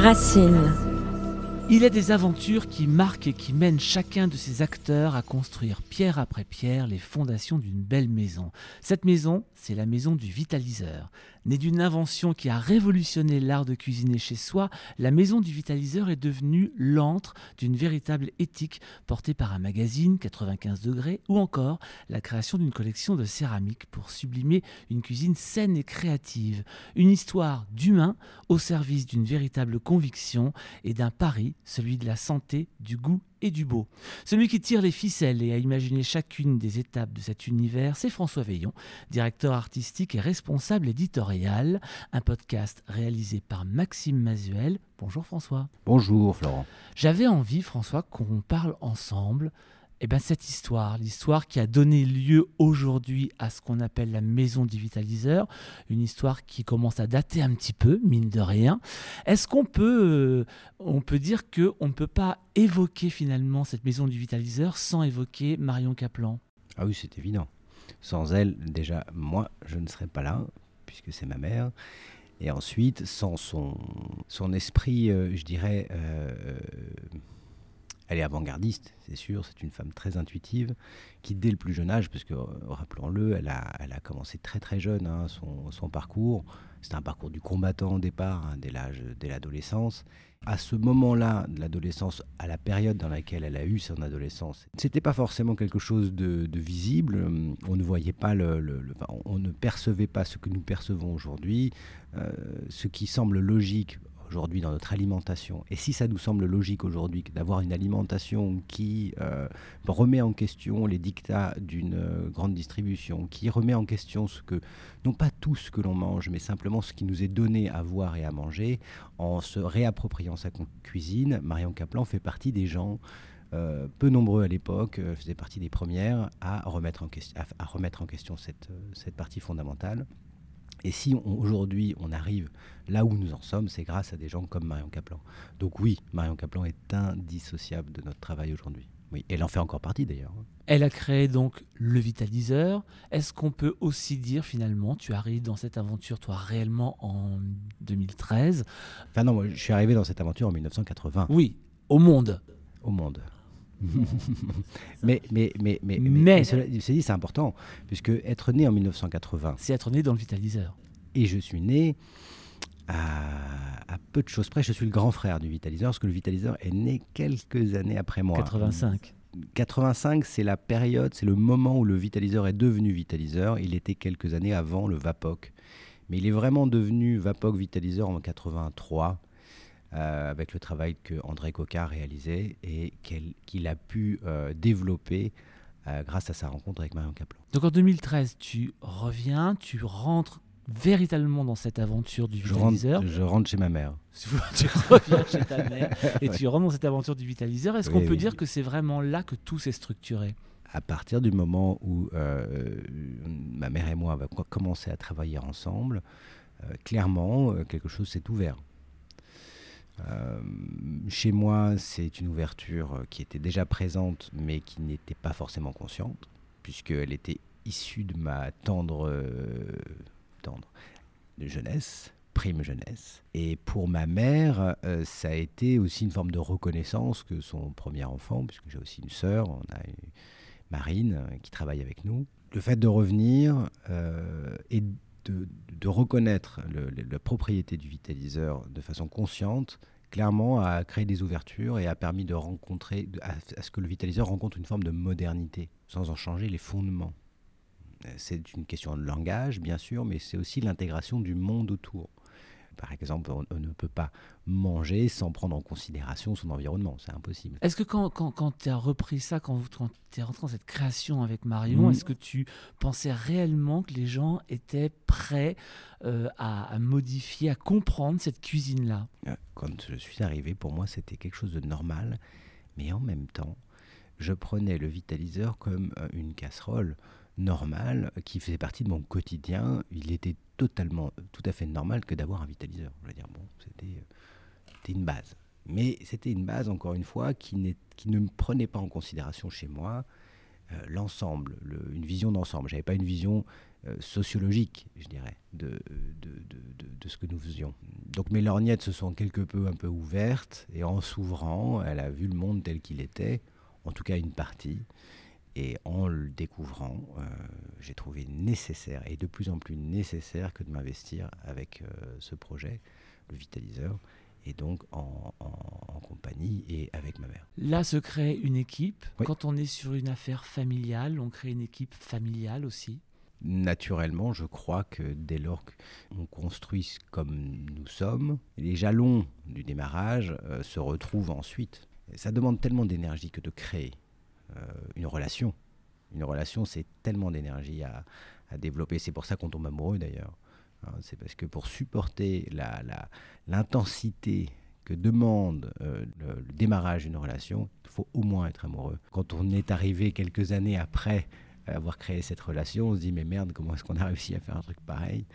Racine. Il est des aventures qui marquent et qui mènent chacun de ces acteurs à construire pierre après pierre les fondations d'une belle maison. Cette maison, c'est la maison du vitaliseur. Née d'une invention qui a révolutionné l'art de cuisiner chez soi, la maison du vitaliseur est devenue l'antre d'une véritable éthique portée par un magazine 95 degrés ou encore la création d'une collection de céramique pour sublimer une cuisine saine et créative. Une histoire d'humain au service d'une véritable conviction et d'un pari, celui de la santé, du goût et du beau. Celui qui tire les ficelles et a imaginé chacune des étapes de cet univers, c'est François Veillon, directeur artistique et responsable éditorial, un podcast réalisé par Maxime Mazuel. Bonjour François. Bonjour Florent. J'avais envie François qu'on parle ensemble eh ben, cette histoire, l'histoire qui a donné lieu aujourd'hui à ce qu'on appelle la maison du vitaliseur, une histoire qui commence à dater un petit peu, mine de rien. Est-ce qu'on peut, euh, on peut dire qu'on ne peut pas évoquer finalement cette maison du vitaliseur sans évoquer Marion Caplan Ah oui, c'est évident. Sans elle, déjà, moi, je ne serais pas là, puisque c'est ma mère. Et ensuite, sans son, son esprit, euh, je dirais, euh, elle est avant-gardiste, c'est sûr, c'est une femme très intuitive, qui dès le plus jeune âge, parce que euh, rappelons-le, elle a, commencé très très jeune hein, son, parcours, c'était un parcours du combattant au départ, hein, dès l'adolescence. À ce moment-là de l'adolescence, à la période dans laquelle elle a eu son adolescence, c'était pas forcément quelque chose de, de, visible. On ne voyait pas le, le, on ne percevait pas ce que nous percevons aujourd'hui. Euh, ce qui semble logique aujourd'hui dans notre alimentation. Et si ça nous semble logique aujourd'hui d'avoir une alimentation qui euh, remet en question les dictats d'une euh, grande distribution, qui remet en question ce que, non pas tout ce que l'on mange, mais simplement ce qui nous est donné à voir et à manger, en se réappropriant sa cuisine, Marion Caplan fait partie des gens euh, peu nombreux à l'époque, faisait partie des premières à remettre en, question, cette partie fondamentale. Et si aujourd'hui on arrive là où nous en sommes, c'est grâce à des gens comme Marion Caplan. Donc oui, Marion Caplan est indissociable de notre travail aujourd'hui. Oui, elle en fait encore partie d'ailleurs. Elle a créé donc le vitaliseur. Est-ce qu'on peut aussi dire finalement, tu arrives dans cette aventure, toi, réellement en 2013 Enfin non, moi, je suis arrivé dans cette aventure en 1980. Oui, au monde. Au monde. mais, mais, mais, mais, mais, c'est important, puisque être né en 1980. C'est être né dans le vitaliseur. Et je suis né à, à, peu de choses près. Je suis le grand frère du vitaliseur, parce que le vitaliseur est né quelques années après moi. 85. 85, c'est la période, c'est le moment où le vitaliseur est devenu vitaliseur. Il était quelques années avant le Vapoc. Mais il est vraiment devenu Vapoc vitaliseur en 83 euh, avec le travail que André Coca a réalisé et qu'il a pu euh, développer euh, grâce à sa rencontre avec Marion Caplan. Donc en 2013, tu reviens, tu rentres véritablement dans cette aventure du vitaliseur. Je rentre, chez ma mère. tu reviens chez ta mère et tu rentres dans cette aventure du vitaliseur. Est-ce qu'on peut dire que c'est vraiment là que tout s'est structuré? À partir du moment où ma mère et moi avons commencé à travailler ensemble, clairement, quelque chose s'est ouvert. Euh, chez moi, c'est une ouverture euh, qui était déjà présente, mais qui n'était pas forcément consciente, puisqu'elle était issue de ma tendre, euh, jeunesse, prime jeunesse. Et pour ma mère, ça a été aussi une forme de reconnaissance que son premier enfant, puisque j'ai aussi une sœur, on a une Marine qui travaille avec nous. Le fait de revenir et de, reconnaître la propriété du vitaliseur de façon consciente, clairement a créé des ouvertures et a permis de rencontrer, à, ce que le vitaliseur rencontre une forme de modernité, sans en changer les fondements. C'est une question de langage, bien sûr, mais c'est aussi l'intégration du monde autour. Par exemple, on, ne peut pas manger sans prendre en considération son environnement, c'est impossible. Est-ce que quand, quand, tu as repris ça, quand, tu es rentré dans cette création avec Marion, mmh. est-ce que tu pensais réellement que les gens étaient prêts euh, à, modifier, à comprendre cette cuisine-là? Euh, Quand je suis arrivé, pour moi, c'était quelque chose de normal, mais en même temps, je prenais le vitaliseur comme euh, une casserole normale qui faisait partie de mon quotidien. Il était totalement, tout à fait normal que d'avoir un vitaliseur. Je veux dire, bon, c'était une base. Mais c'était une base, encore une fois, qui, ne me prenait pas en considération chez moi euh, l'ensemble, une vision d'ensemble. J'avais pas une vision euh, sociologique, je dirais, de, de, ce que nous faisions. Donc mes lorgnettes se sont quelque peu un peu ouvertes, et en s'ouvrant, elle a vu le monde tel qu'il était, en tout cas une partie. Et en le découvrant, euh, j'ai trouvé nécessaire, et de plus en plus nécessaire, que de m'investir avec ce projet, le Vitaliseur, et donc en, compagnie et avec ma mère. Là se crée une équipe. Quand on est sur une affaire familiale, on crée une équipe familiale aussi Naturellement, je crois que dès lors qu'on construit comme nous sommes, les jalons du démarrage euh, se retrouvent ensuite. ça demande tellement d'énergie que de créer euh, une relation. Une relation, c'est tellement d'énergie à, développer. C'est pour ça qu'on tombe amoureux d'ailleurs. Hein, c'est parce que pour supporter l'intensité la, que demande euh, le, démarrage d'une relation, il faut au moins être amoureux. Quand on est arrivé quelques années après avoir créé cette relation, on se dit mais merde, comment est-ce qu'on a réussi à faire un truc pareil?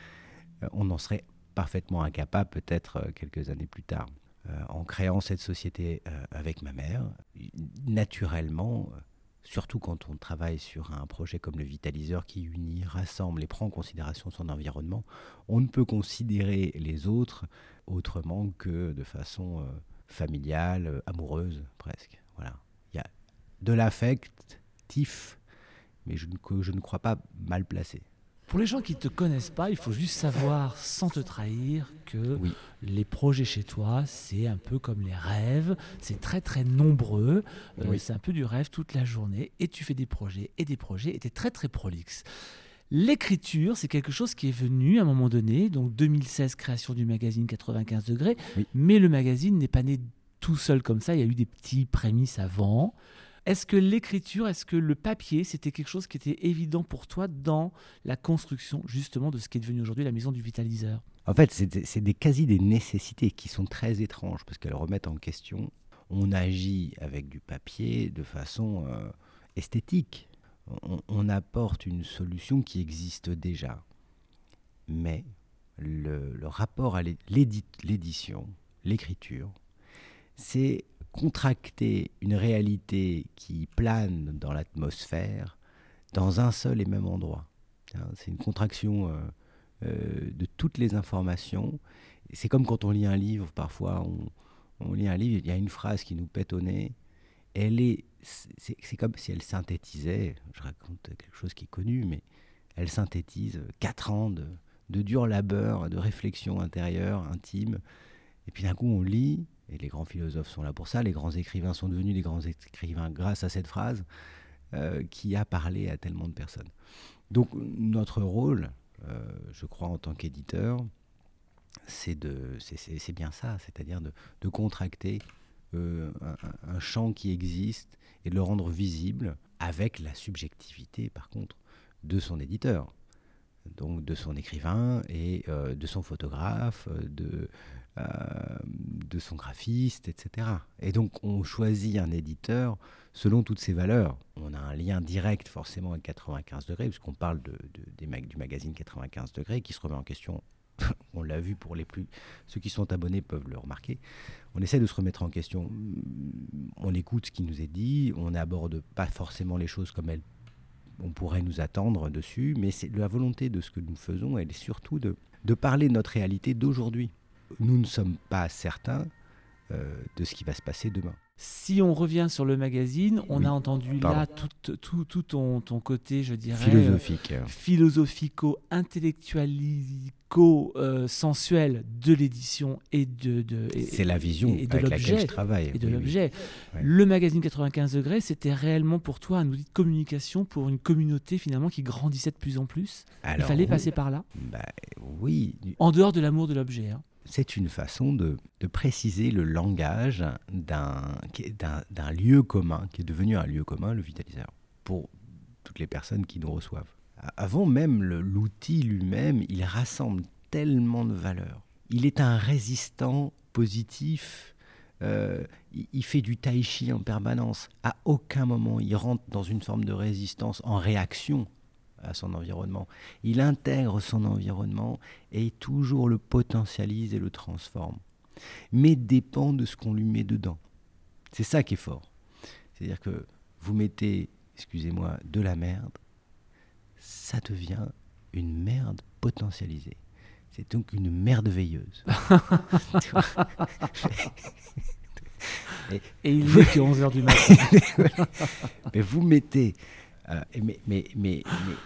Euh, On en serait parfaitement incapable peut-être euh, quelques années plus tard. En créant cette société avec ma mère, naturellement, surtout quand on travaille sur un projet comme le Vitaliseur qui unit, rassemble et prend en considération son environnement, on ne peut considérer les autres autrement que de façon euh, familiale, euh, amoureuse presque. Voilà. Il y a de l'affectif, mais je ne crois pas mal placé. Pour les gens qui ne te connaissent pas, il faut juste savoir, sans te trahir, que les projets chez toi, c'est un peu comme les rêves. C'est très très nombreux. Euh, c'est un peu du rêve toute la journée. Et tu fais des projets et des projets. Et tu es très très prolixe. L'écriture, c'est quelque chose qui est venu à un moment donné. Donc 2016, création du magazine 95 degrés. Mais le magazine n'est pas né tout seul comme ça. Il y a eu des petits prémices avant. Est-ce que l'écriture, est-ce que le papier, c'était quelque chose qui était évident pour toi dans la construction justement de ce qui est devenu aujourd'hui la maison du vitaliseur? En fait, c'est des quasi des nécessités qui sont très étranges parce qu'elles remettent en question. On agit avec du papier de façon euh, esthétique. On, apporte une solution qui existe déjà. Mais le, le rapport à l'édition, l'écriture, c'est contracter une réalité qui plane dans l'atmosphère dans un seul et même endroit. Hein, c'est une contraction euh, euh, de toutes les informations. C'est comme quand on lit un livre, parfois on, lit un livre, il y a une phrase qui nous pète au nez. Elle est, c'est comme si elle synthétisait, je raconte quelque chose qui est connu, mais elle synthétise quatre ans de, de dur labeur, de réflexion intérieure, intime. Et puis d'un coup, on lit, et les grands philosophes sont là pour ça, les grands écrivains sont devenus des grands écrivains grâce à cette phrase euh, qui a parlé à tellement de personnes. Donc notre rôle, euh, je crois, en tant qu'éditeur, c'est bien ça, c'est-à-dire de, de, contracter euh, un, un, champ qui existe et de le rendre visible avec la subjectivité, par contre, de son éditeur, donc de son écrivain et de son photographe, de, euh, de son graphiste, etc. Et donc on choisit un éditeur selon toutes ses valeurs. On a un lien direct forcément avec 95 degrés, puisqu'on parle du magazine 95 degrés qui se remet en question. on l'a vu pour les plus. Ceux qui sont abonnés peuvent le remarquer. On essaie de se remettre en question. On écoute ce qui nous est dit. On n'aborde pas forcément les choses comme elles on pourrait nous attendre dessus, mais c'est la volonté de ce que nous faisons, elle est surtout de, de parler de notre réalité d'aujourd'hui nous ne sommes pas certains euh, de ce qui va se passer demain. Si on revient sur le magazine, on a entendu là tout, tout, tout ton, ton, côté, je dirais, philosophique, euh, philosophico-intellectualico-sensuel de l'édition et de, de c'est la vision et, de avec laquelle je travaille et de l'objet. Le magazine 95 degrés, c'était réellement pour toi un outil de communication pour une communauté finalement qui grandissait de plus en plus? Il fallait passer par là? Bah, oui. En dehors de l'amour de l'objet. Hein c'est une façon de, préciser le langage d'un lieu commun, qui est devenu un lieu commun, le vitaliseur, pour toutes les personnes qui nous reçoivent. Avant même l'outil lui-même, il rassemble tellement de valeurs. Il est un résistant positif. Euh, il fait du tai chi en permanence. À aucun moment, il rentre dans une forme de résistance en réaction à son environnement. Il intègre son environnement et toujours le potentialise et le transforme. Mais dépend de ce qu'on lui met dedans. C'est ça qui est fort. C'est-à-dire que vous mettez, excusez-moi, de la merde, ça devient une merde potentialisée. C'est donc une merde veilleuse. et, il n'est que 11h du matin. mais vous mettez euh, mais, mais, mais,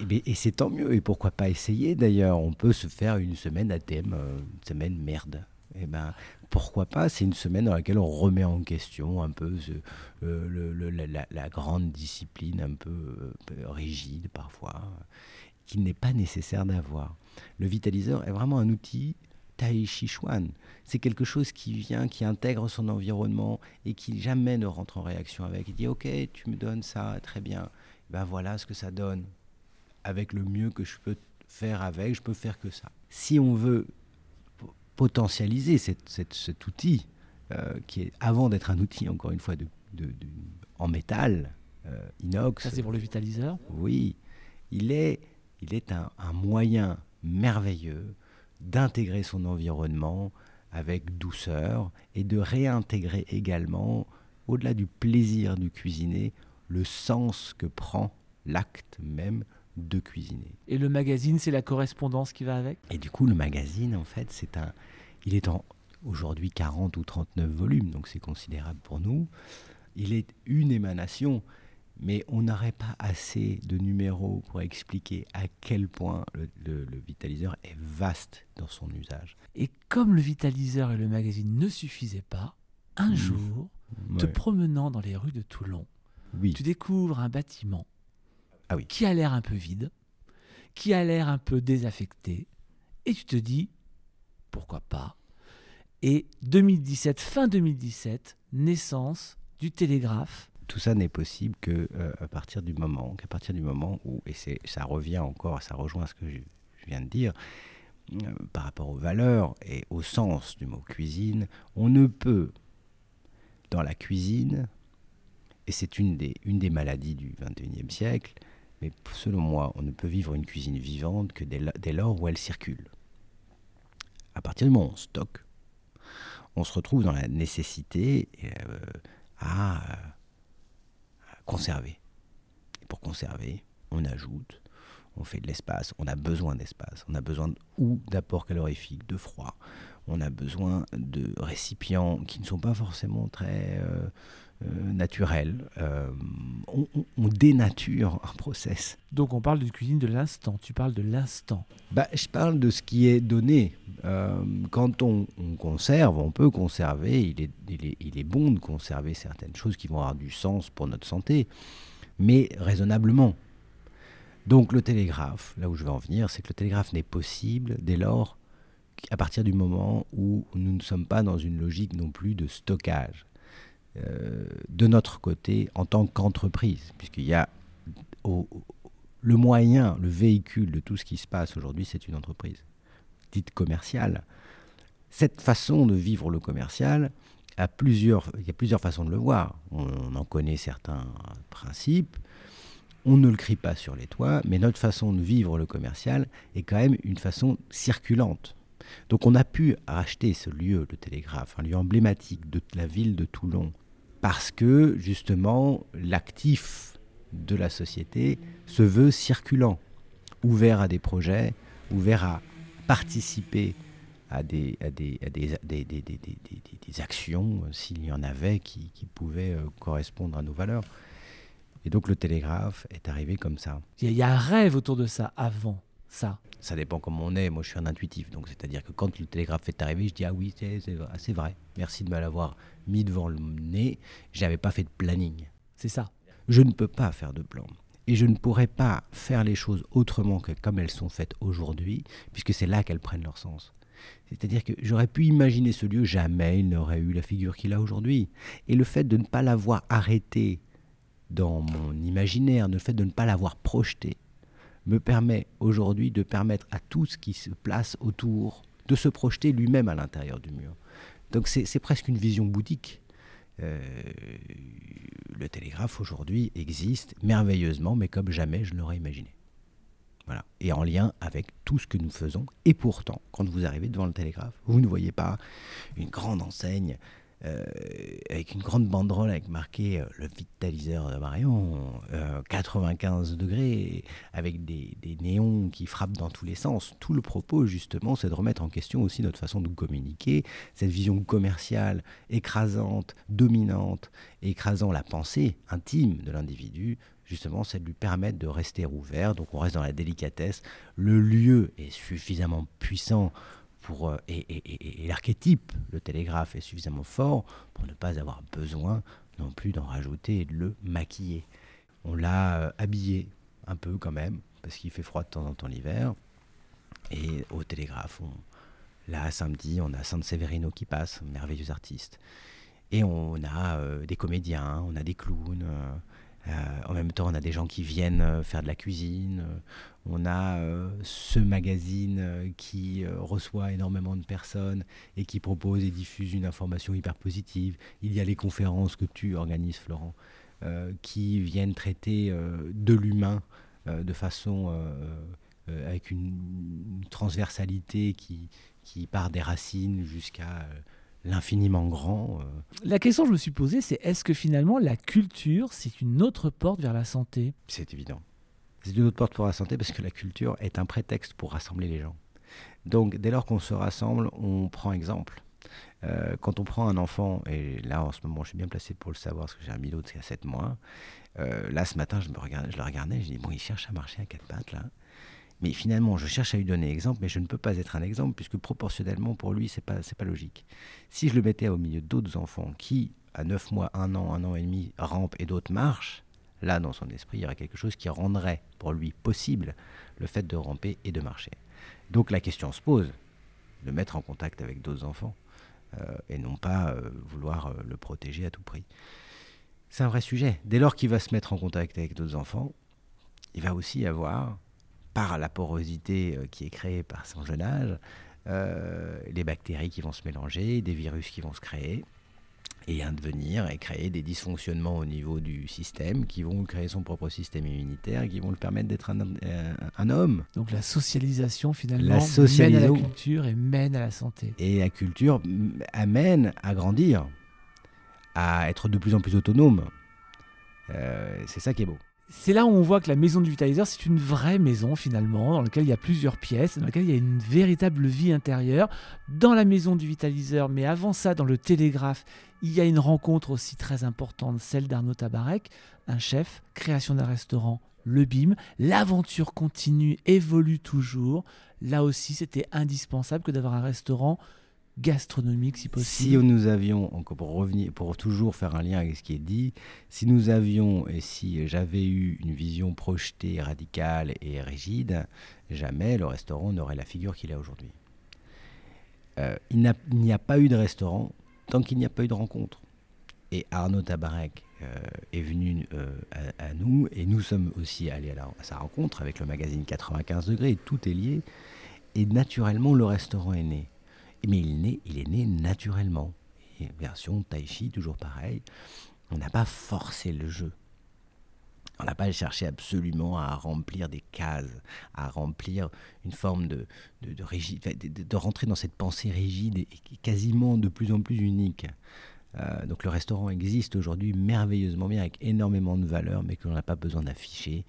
et c'est tant mieux. Et pourquoi pas essayer d'ailleurs? On peut se faire une semaine à thème, euh, une semaine merde. Et eh ben, pourquoi pas? C'est une semaine dans laquelle on remet en question un peu euh, la, grande discipline un peu, rigide parfois, qui n'est pas nécessaire d'avoir. Le vitaliseur est vraiment un outil Tai Chi Chuan. C'est quelque chose qui vient, qui intègre son environnement et qui jamais ne rentre en réaction avec. Il dit Ok, tu me donnes ça, très bien ben voilà ce que ça donne. Avec le mieux que je peux faire avec, je peux faire que ça. Si on veut potentialiser cet outil, euh, qui est avant d'être un outil, encore une fois, de, en métal, euh, inox. Ça, c'est pour le vitaliseur? Oui. Il est, il est un, un moyen merveilleux d'intégrer son environnement avec douceur et de réintégrer également, au-delà du plaisir du cuisiner, le sens que prend l'acte même de cuisiner. Et le magazine, c'est la correspondance qui va avec? Et du coup, le magazine, en fait, c'est un, il est en aujourd'hui 40 ou 39 volumes, donc c'est considérable pour nous. Il est une émanation, mais on n'aurait pas assez de numéros pour expliquer à quel point le, vitaliseur est vaste dans son usage. Et comme le vitaliseur et le magazine ne suffisaient pas, un mmh. jour, te promenant dans les rues de Toulon, tu découvres un bâtiment ah oui. qui a l'air un peu vide, qui a l'air un peu désaffecté, et tu te dis, pourquoi pas Et 2017, fin 2017, naissance du télégraphe. Tout ça n'est possible que euh, à partir du moment, qu'à partir du moment où, et c'est, ça revient encore, ça rejoint ce que je, viens de dire, euh, par rapport aux valeurs et au sens du mot cuisine, on ne peut, dans la cuisine, et c'est une des, une des maladies du XXIe siècle. Mais selon moi, on ne peut vivre une cuisine vivante que dès, lors où elle circule. À partir du moment où on stocke, on se retrouve dans la nécessité euh, à, conserver. Et pour conserver, on ajoute, on fait de l'espace, on a besoin d'espace, on a besoin ou d'apports calorifiques, de froid, on a besoin de récipients qui ne sont pas forcément très euh, naturel. Euh, on, dénature un process. Donc on parle de cuisine de l'instant, tu parles de l'instant. Bah, je parle de ce qui est donné. Euh, quand on, conserve, on peut conserver, il est, il, est, il est, bon de conserver certaines choses qui vont avoir du sens pour notre santé, mais raisonnablement. Donc le télégraphe, là où je veux en venir, c'est que le télégraphe n'est possible dès lors à partir du moment où nous ne sommes pas dans une logique non plus de stockage. Euh, de notre côté en tant qu'entreprise, puisqu'il y a le moyen, le véhicule de tout ce qui se passe aujourd'hui, c'est une entreprise dite commerciale. Cette façon de vivre le commercial, a il y a plusieurs façons de le voir. On, en connaît certains principes. On ne le crie pas sur les toits, mais notre façon de vivre le commercial est quand même une façon circulante. Donc on a pu racheter ce lieu, le Télégraphe, un lieu emblématique de la ville de Toulon, parce que justement l'actif de la société se veut circulant, ouvert à des projets, ouvert à participer à des, actions, s'il y en avait, qui, pouvaient euh, correspondre à nos valeurs. Et donc le télégraphe est arrivé comme ça. Il y a un rêve autour de ça avant ça. Ça dépend comment on est. Moi, je suis un intuitif. Donc, c'est-à-dire que quand le télégraphe est arrivé, je dis Ah oui, c'est vrai. Merci de me l'avoir mis devant le nez. Je n'avais pas fait de planning. C'est ça. Je ne peux pas faire de plan. Et je ne pourrais pas faire les choses autrement que comme elles sont faites aujourd'hui, puisque c'est là qu'elles prennent leur sens. C'est-à-dire que j'aurais pu imaginer ce lieu, jamais il n'aurait eu la figure qu'il a aujourd'hui. Et le fait de ne pas l'avoir arrêté dans mon imaginaire, le fait de ne pas l'avoir projeté, me permet aujourd'hui de permettre à tout ce qui se place autour de se projeter lui-même à l'intérieur du mur. Donc c'est presque une vision boutique. Euh, le télégraphe aujourd'hui existe merveilleusement, mais comme jamais je l'aurais imaginé. Voilà. Et en lien avec tout ce que nous faisons. Et pourtant, quand vous arrivez devant le télégraphe, vous ne voyez pas une grande enseigne euh, avec une grande banderole avec marqué euh, le vitaliseur de Marion, 95 degrés, avec des, des, néons qui frappent dans tous les sens. Tout le propos, justement, c'est de remettre en question aussi notre façon de communiquer, cette vision commerciale écrasante, dominante, écrasant la pensée intime de l'individu justement, c'est de lui permettre de rester ouvert. Donc on reste dans la délicatesse. Le lieu est suffisamment puissant euh, et, l'archétype, le télégraphe, est suffisamment fort pour ne pas avoir besoin non plus d'en rajouter et de le maquiller. On l'a euh, habillé un peu quand même, parce qu'il fait froid de temps en temps l'hiver. Et au télégraphe, là, samedi, on a San Severino qui passe, merveilleux artiste. Et on a euh, des comédiens, on a des clowns, euh, en même temps, on a des gens qui viennent euh, faire de la cuisine. Euh, on a ce magazine qui reçoit énormément de personnes et qui propose et diffuse une information hyper positive. Il y a les conférences que tu organises, Florent, qui viennent traiter de l'humain de façon avec une, transversalité qui, qui part des racines jusqu'à l'infiniment grand. Euh. La question que je me suis posée, c'est est-ce que finalement la culture, c'est une autre porte vers la santé? C'est évident. C'est une autre porte pour la santé parce que la culture est un prétexte pour rassembler les gens. Donc dès lors qu'on se rassemble, on prend exemple. Euh, quand on prend un enfant, et là en ce moment je suis bien placé pour le savoir parce que j'ai un minot qui a 7 mois, euh, là ce matin je, me regardais, je le regardais, je dis bon il cherche à marcher à quatre pattes là, mais finalement, je cherche à lui donner exemple, mais je ne peux pas être un exemple, puisque proportionnellement, pour lui, ce n'est pas, pas logique. Si je le mettais au milieu d'autres enfants qui, à 9 mois, 1 an, 1 an et demi, rampent et d'autres marchent, là, dans son esprit, il y aurait quelque chose qui rendrait pour lui possible le fait de ramper et de marcher. Donc la question se pose, de mettre en contact avec d'autres enfants, euh, et non pas euh, vouloir euh, le protéger à tout prix. C'est un vrai sujet. Dès lors qu'il va se mettre en contact avec d'autres enfants, il va aussi avoir par la porosité euh, qui est créée par son jeune âge, euh, les bactéries qui vont se mélanger, des virus qui vont se créer et devenir et créer des dysfonctionnements au niveau du système qui vont créer son propre système immunitaire et qui vont le permettre d'être un, un, homme. Donc la socialisation finalement la socialisation. mène à la culture et mène à la santé. Et la culture amène à grandir, à être de plus en plus autonome. Euh, c'est ça qui est beau. C'est là où on voit que la maison du vitaliseur, c'est une vraie maison finalement, dans laquelle il y a plusieurs pièces, dans laquelle il y a une véritable vie intérieure. Dans la maison du vitaliseur, mais avant ça, dans le télégraphe, il y a une rencontre aussi très importante, celle d'Arnaud Tabarek, un chef, création d'un restaurant, le BIM. L'aventure continue, évolue toujours. Là aussi, c'était indispensable que d'avoir un restaurant gastronomique si possible. Si nous avions, pour revenir, pour toujours faire un lien avec ce qui est dit, si nous avions et si j'avais eu une vision projetée, radicale et rigide, jamais le restaurant n'aurait la figure qu'il a aujourd'hui. Euh, il n'y a, pas eu de restaurant tant qu'il n'y a pas eu de rencontre. Et Arnaud Tabarek euh, est venu euh, à, nous et nous sommes aussi allés à, à sa rencontre avec le magazine 95 degrés. Tout est lié. Et naturellement, le restaurant est né. Mais il, est, il est né naturellement. version tai chi, toujours pareil. On n'a pas forcé le jeu. On n'a pas cherché absolument à remplir des cases, à remplir une forme de, de, de, de, rentrer dans cette pensée rigide et quasiment de plus en plus unique. Euh, donc le restaurant existe aujourd'hui merveilleusement bien, avec énormément de valeur, mais que l'on n'a pas besoin d'afficher,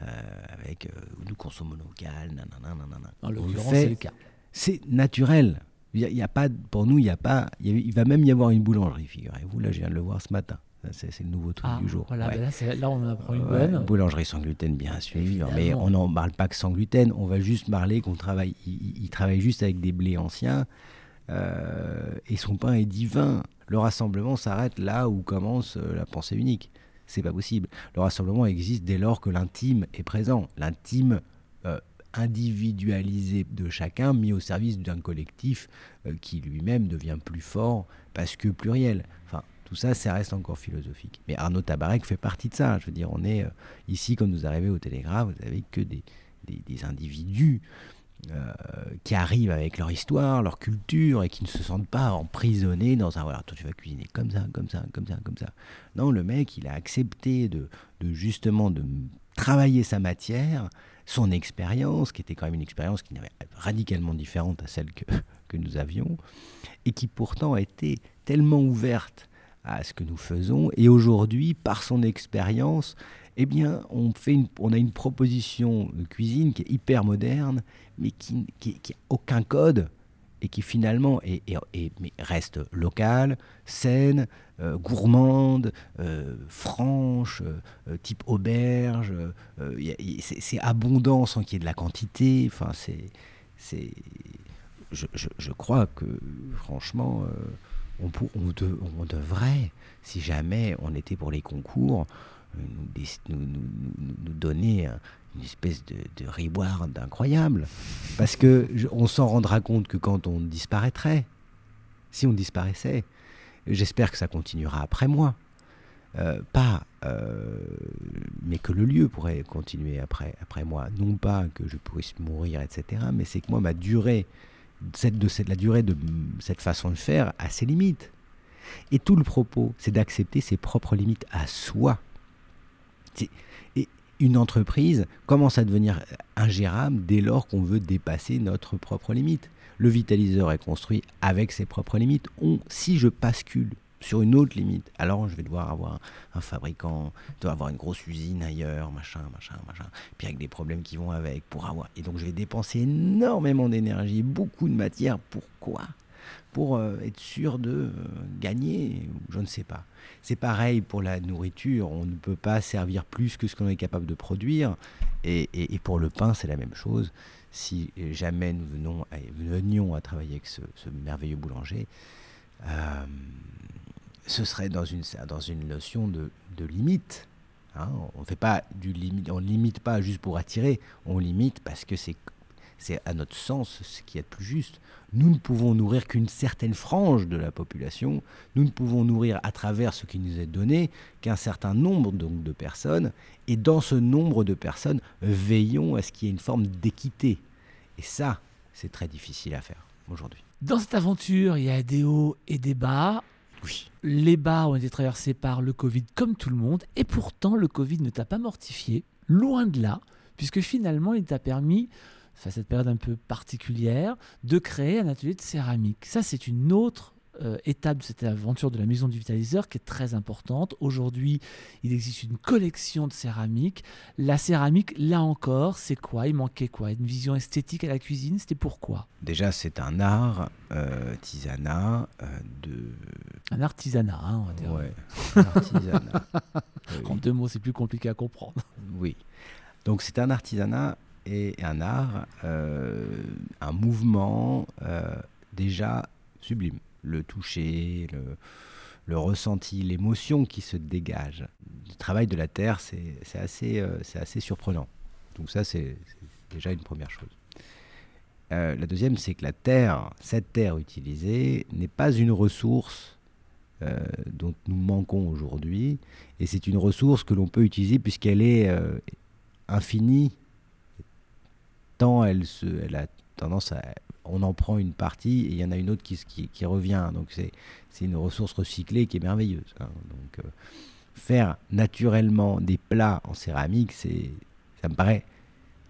euh, avec euh, nous consommons local, nanana, nanana. En l'occurrence, c'est le cas. C'est naturel. Il y a, pas, pour nous, il y a pas. Il, va même y avoir une boulangerie, figurez-vous. Là, je viens de le voir ce matin. C'est le nouveau truc ah, du jour. Voilà, ben là, là, on apprend une bonne. Boulangerie sans gluten, bien sûr. Mais on n'en parle pas que sans gluten. On va juste parler qu'on travaille. Ils travaillent juste avec des blés anciens. Euh, et son pain est divin. Le rassemblement s'arrête là où commence euh, la pensée unique. C'est pas possible. Le rassemblement existe dès lors que l'intime est présent. L'intime individualisé de chacun, mis au service d'un collectif euh, qui lui-même devient plus fort parce que pluriel. Enfin, tout ça, ça reste encore philosophique. Mais Arnaud Tabarek fait partie de ça. Je veux dire, on est euh, ici, quand nous arrivons au Télégraphe, vous n'avez que des, des, individus euh, qui arrivent avec leur histoire, leur culture, et qui ne se sentent pas emprisonnés dans un voilà, toi tu vas cuisiner comme ça, comme ça, comme ça, comme ça. Non, le mec, il a accepté de, de justement de travailler sa matière son expérience, qui était quand même une expérience qui n'avait radicalement différente à celle que, nous avions, et qui pourtant était tellement ouverte à ce que nous faisons. Et aujourd'hui, par son expérience, eh bien, on, fait on a une proposition de cuisine qui est hyper moderne, mais qui n'a aucun code et qui finalement est, reste locale, saine, euh, gourmande, euh, franche, euh, type auberge. c'est abondant sans qu'il y ait de la quantité. Enfin, c'est, je, crois que franchement, on, on, devrait, si jamais on était pour les concours, nous, donner une espèce de, de reward incroyable. Parce que on s'en rendra compte que quand on disparaîtrait, si on disparaissait, j'espère que ça continuera après moi. Euh, pas, euh, mais que le lieu pourrait continuer après, après moi. Non pas que je puisse mourir, etc. Mais c'est que moi, ma durée, cette, de cette, la durée de cette façon de faire a ses limites. Et tout le propos, c'est d'accepter ses propres limites à soi. Et une entreprise commence à devenir ingérable dès lors qu'on veut dépasser notre propre limite. Le vitaliseur est construit avec ses propres limites. On, si je bascule sur une autre limite, alors je vais devoir avoir un fabricant, devoir avoir une grosse usine ailleurs, machin, machin, machin, puis avec des problèmes qui vont avec pour avoir. Et donc je vais dépenser énormément d'énergie, beaucoup de matière. Pourquoi? Pour euh, être sûr de euh, gagner, je ne sais pas. C'est pareil pour la nourriture, on ne peut pas servir plus que ce qu'on est capable de produire, et, pour le pain c'est la même chose. Si jamais nous, venons, venions à travailler avec ce, merveilleux boulanger, euh, ce serait dans une, dans une notion de, limite. Hein. On fait pas du limite, limite pas juste pour attirer, on limite parce que c'est c'est à notre sens ce qui est plus juste. Nous ne pouvons nourrir qu'une certaine frange de la population, nous ne pouvons nourrir à travers ce qui nous est donné qu'un certain nombre donc, de personnes, et dans ce nombre de personnes, veillons à ce qu'il y ait une forme d'équité. Et ça, c'est très difficile à faire aujourd'hui. Dans cette aventure, il y a des hauts et des bas. Oui. Les bas ont été traversés par le Covid comme tout le monde, et pourtant le Covid ne t'a pas mortifié, loin de là, puisque finalement il t'a permis à cette période un peu particulière, de créer un atelier de céramique. Ça, c'est une autre euh, étape de cette aventure de la maison du vitaliseur qui est très importante. Aujourd'hui, il existe une collection de céramique. La céramique, là encore, c'est quoi? Il manquait quoi? Une vision esthétique à la cuisine C'était pourquoi? Déjà, c'est un art, euh, artisanat euh, de... Un artisanat, hein, on va dire. Ouais, un artisanat. En deux mots, c'est plus compliqué à comprendre. Oui. Donc, c'est un artisanat et un art, euh, un mouvement euh, déjà sublime. Le toucher, le, ressenti, l'émotion qui se dégage. Le travail de la terre, c'est assez, euh, assez surprenant. Donc ça, c'est déjà une première chose. la deuxième, c'est que la terre, cette terre utilisée, n'est pas une ressource dont nous manquons aujourd'hui, et c'est une ressource que l'on peut utiliser puisqu'elle est infinie elle, se, elle a tendance à. On en prend une partie et il y en a une autre qui, revient. Donc c'est une ressource recyclée qui est merveilleuse. Hein. Donc euh, faire naturellement des plats en céramique, ça me paraît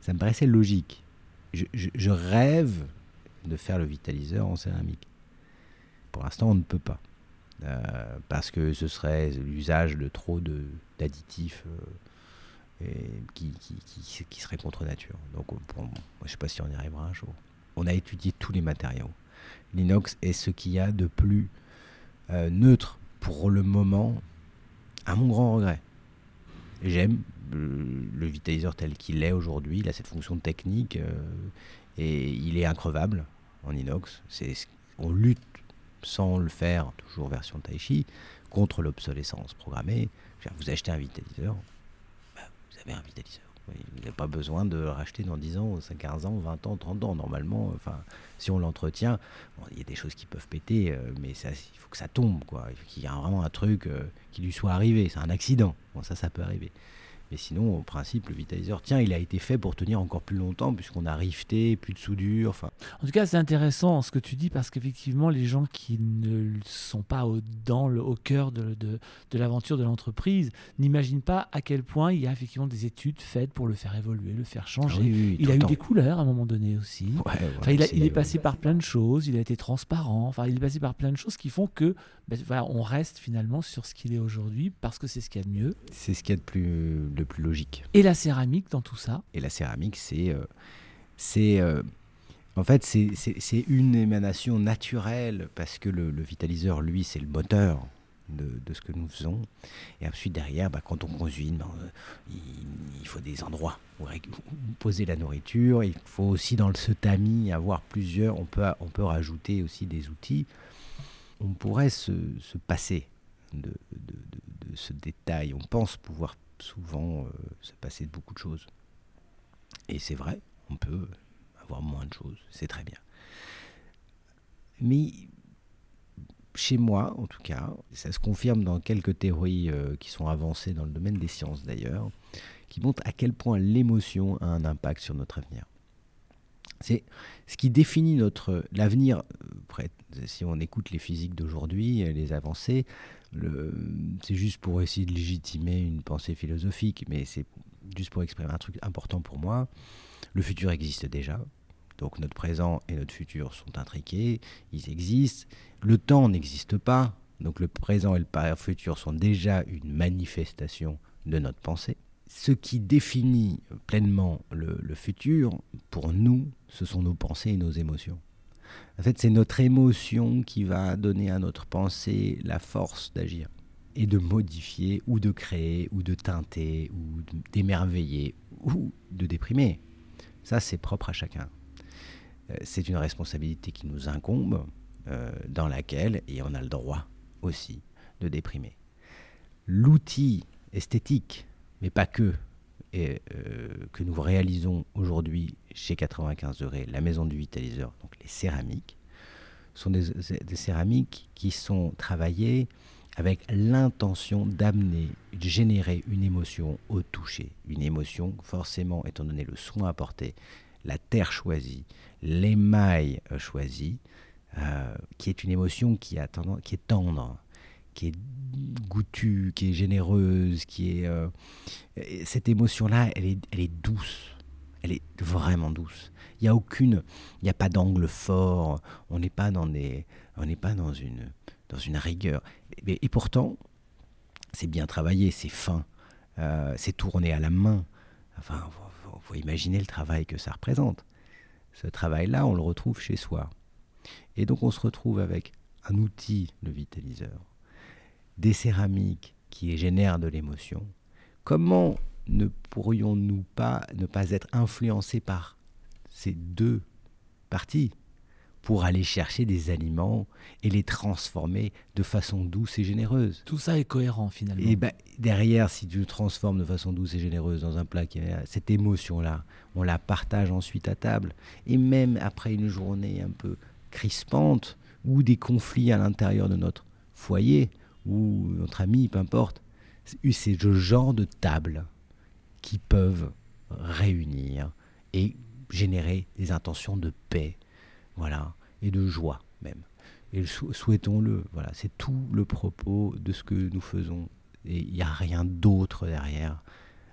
ça me paraissait logique. Je, rêve de faire le vitaliseur en céramique. Pour l'instant, on ne peut pas. Euh, parce que ce serait l'usage de trop d'additifs. Euh, qui, serait contre nature. Donc, je ne sais pas si on y arrivera un jour. On a étudié tous les matériaux. L'inox est ce qu'il y a de plus euh, neutre pour le moment, à mon grand regret. J'aime le, vitaliseur tel qu'il est aujourd'hui. Il a cette fonction technique euh, et il est increvable en inox. On lutte sans le faire, toujours version Taichi, contre l'obsolescence programmée. Vous achetez un vitaliseur, avez un vitaliseur. Vous n'avez pas besoin de le racheter dans 10 ans, 15 ans, 20 ans, 30 ans. Normalement, enfin, si on l'entretient, il y a des choses qui peuvent péter, euh, mais il faut que ça tombe, quoi. Il faut qu'il y ait vraiment un truc euh, qui lui soit arrivé. C'est un accident. Bon, ça, ça peut arriver. Mais sinon, au principe, le vitaliseur, tiens, il a été fait pour tenir encore plus longtemps, puisqu'on a rifté, plus de soudure. En tout cas, c'est intéressant ce que tu dis parce qu'effectivement, les gens qui ne sont pas au, dans le, au cœur de, l'aventure de l'entreprise n'imaginent pas à quel point il y a effectivement des études faites pour le faire évoluer, le faire changer. ah oui, oui, il a eu des couleurs à un moment donné aussi. Ouais, Enfin, il, a- c'est- il est passé par plein de choses, il a été transparent, enfin, il est passé par plein de choses qui font que ben, voilà, on reste finalement sur ce qu'il est aujourd'hui parce que c'est ce qu'il y a de mieux. C'est ce qu'il y a de plus, de plus logique. Et la céramique dans tout ça, Et la céramique, c'est. euh, c'est euh, en fait, c'est- une émanation naturelle, parce que le, le vitaliseur, lui, c'est le moteur de, de ce que nous faisons. Et ensuite, derrière, bah, quand on cuisine, ben, euh, il, il faut des endroits où poser la nourriture. Il faut aussi, dans ce tamis, avoir plusieurs. On peut, on peut rajouter aussi des outils. On pourrait se, se passer de ce détail. On pense pouvoir souvent euh, se passer de beaucoup de choses. Et c'est vrai, on peut avoir moins de choses, c'est très bien. Mais chez moi, en tout cas, ça se confirme dans quelques théories euh, qui sont avancées dans le domaine des sciences d'ailleurs, qui montrent à quel point l'émotion a un impact sur notre avenir. C'est ce qui définit notre l'avenir. euh, Si on écoute les physiques d'aujourd'hui, euh, les avancées, c'est juste pour essayer de légitimer une pensée philosophique, mais c'est juste pour exprimer un truc important pour moi. Le futur existe déjà. Donc notre présent et notre futur sont intriqués, ils existent. Le temps n'existe pas. Donc le présent et le futur sont déjà une manifestation de notre pensée. Ce qui définit pleinement le, futur, pour nous, ce sont nos pensées et nos émotions. En fait, c'est notre émotion qui va donner à notre pensée la force d'agir et de modifier ou de créer ou de teinter ou d'émerveiller ou de déprimer. Ça, c'est propre à chacun. Euh, C'est une responsabilité qui nous incombe, euh, dans laquelle, et on a le droit aussi, de déprimer. L'outil esthétique, mais pas que, et, euh, que nous réalisons aujourd'hui chez 95 degrés, la maison du vitaliseur, donc les céramiques, sont des, céramiques qui sont travaillées avec l'intention d'amener, de générer une émotion au toucher. Une émotion, forcément, étant donné le soin apporté, la terre choisie, l'émail choisi, euh, qui est une émotion qui est tendre, qui est goûtue, qui est généreuse, qui est... euh, et cette émotion-là, elle est, douce. Elle est vraiment douce. Il n'y a aucune... Il n'y a pas d'angle fort. On n'est pas dans des... On n'est pas dans une, dans une rigueur. Et, et pourtant, c'est bien travaillé, c'est fin, euh, c'est tourné à la main. Enfin, faut, faut- faut imaginer le travail que ça représente. Ce travail-là, on le retrouve chez soi. Et donc, on se retrouve avec un outil, le vitaliseur, des céramiques qui génèrent de l'émotion. Comment ne pourrions-nous pas ne pas être influencés par ces deux parties pour aller chercher des aliments et les transformer de façon douce et généreuse? Tout ça est cohérent finalement. et ben, derrière, si tu le transformes de façon douce et généreuse dans un plat, qui a cette émotion-là, on la partage ensuite à table. Et même après une journée un peu crispante, ou des conflits à l'intérieur de notre foyer, ou notre ami, peu importe, c'est le genre de table qui peuvent réunir et générer des intentions de paix, voilà, et de joie même. Et sou- souhaitons-le, voilà, c'est tout le propos de ce que nous faisons. Et il n'y a rien d'autre derrière.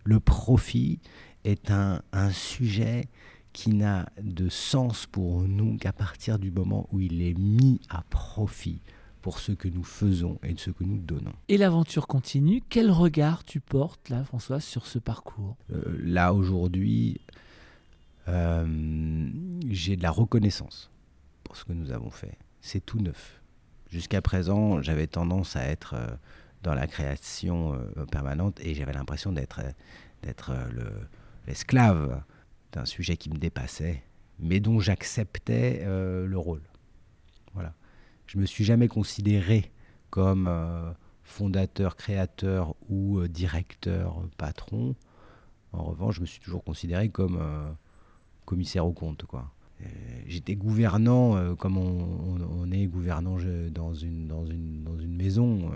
Le profit est un sujet qui n'a de sens pour nous qu'à partir du moment où il est mis à profit pour ce que nous faisons et de ce que nous donnons. Et l'aventure continue. Quel regard tu portes là, François, sur ce parcours? Euh, là aujourd'hui, euh, j'ai de la reconnaissance pour ce que nous avons fait. C'est tout neuf. Jusqu'à présent, j'avais tendance à être euh, dans la création permanente et j'avais l'impression d'être d'être le- l'esclave d'un sujet qui me dépassait, mais dont j'acceptais le rôle. Voilà. Je me suis jamais considéré comme euh, fondateur, créateur ou euh, directeur, euh, patron. En revanche, je me suis toujours considéré comme commissaire au compte. J'étais gouvernant comme on, est gouvernant dans une, maison.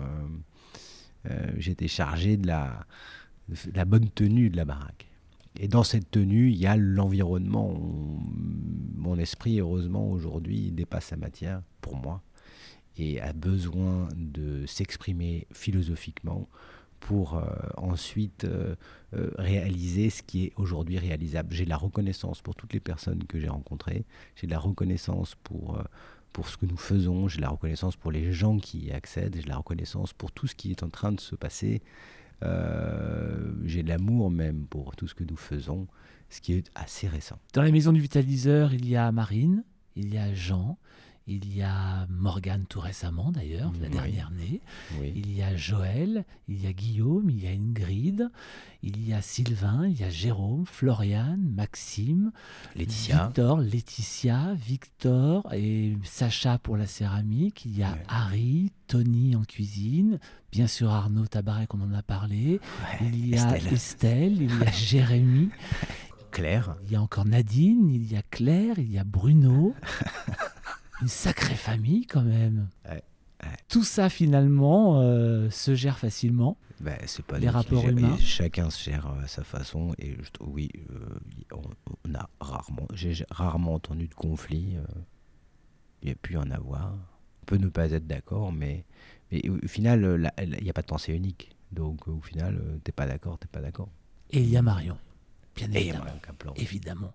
J'étais chargé de la bonne tenue de la baraque. Et dans cette tenue, il y a l'environnement. Mon esprit, heureusement, aujourd'hui, dépasse la matière, pour moi, et a besoin de s'exprimer philosophiquement pour euh, ensuite euh, euh, réaliser ce qui est aujourd'hui réalisable. J'ai de la reconnaissance pour toutes les personnes que j'ai rencontrées, j'ai de la reconnaissance pour, pour ce que nous faisons, j'ai de la reconnaissance pour les gens qui y accèdent, j'ai de la reconnaissance pour tout ce qui est en train de se passer. j'ai de l'amour même pour tout ce que nous faisons, ce qui est assez récent. Dans la maison du vitaliseur, il y a Marine, il y a Jean, il y a Morgane tout récemment d'ailleurs, la dernière née. Il y a Joël, il y a Guillaume, il y a Ingrid, il y a Sylvain, il y a Jérôme, Floriane, Maxime, Laetitia. Victor, Laetitia, Victor et Sacha pour la céramique. Il y a Harry, Tony en cuisine, bien sûr Arnaud Tabaret qu'on en a parlé. il y a Estelle, il y a Jérémy. Claire. Il y a encore Nadine, il y a Claire, il y a Bruno. Une sacrée famille quand même. Tout ça finalement euh, se gère facilement. C'est pas les rapports humains. Chacun se gère à sa façon et je, oui, euh, on, a rarement, j'ai rarement entendu de conflit. Euh, il y a pu en avoir. On peut ne pas être d'accord, mais, mais au final, il n'y a pas de pensée unique. Donc au final, t'es pas d'accord, t'es pas d'accord. Et il y a Marion, bien évidemment. évidemment.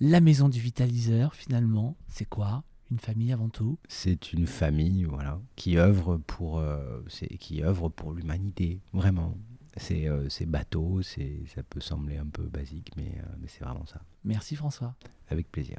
La maison du vitaliseur, finalement, c'est quoi? Une famille avant tout C'est une famille, voilà, qui œuvre pour, euh, qui œuvre pour l'humanité, vraiment. C'est euh, bateau, ça peut sembler un peu basique, mais, euh, mais c'est vraiment ça. Merci François. Avec plaisir.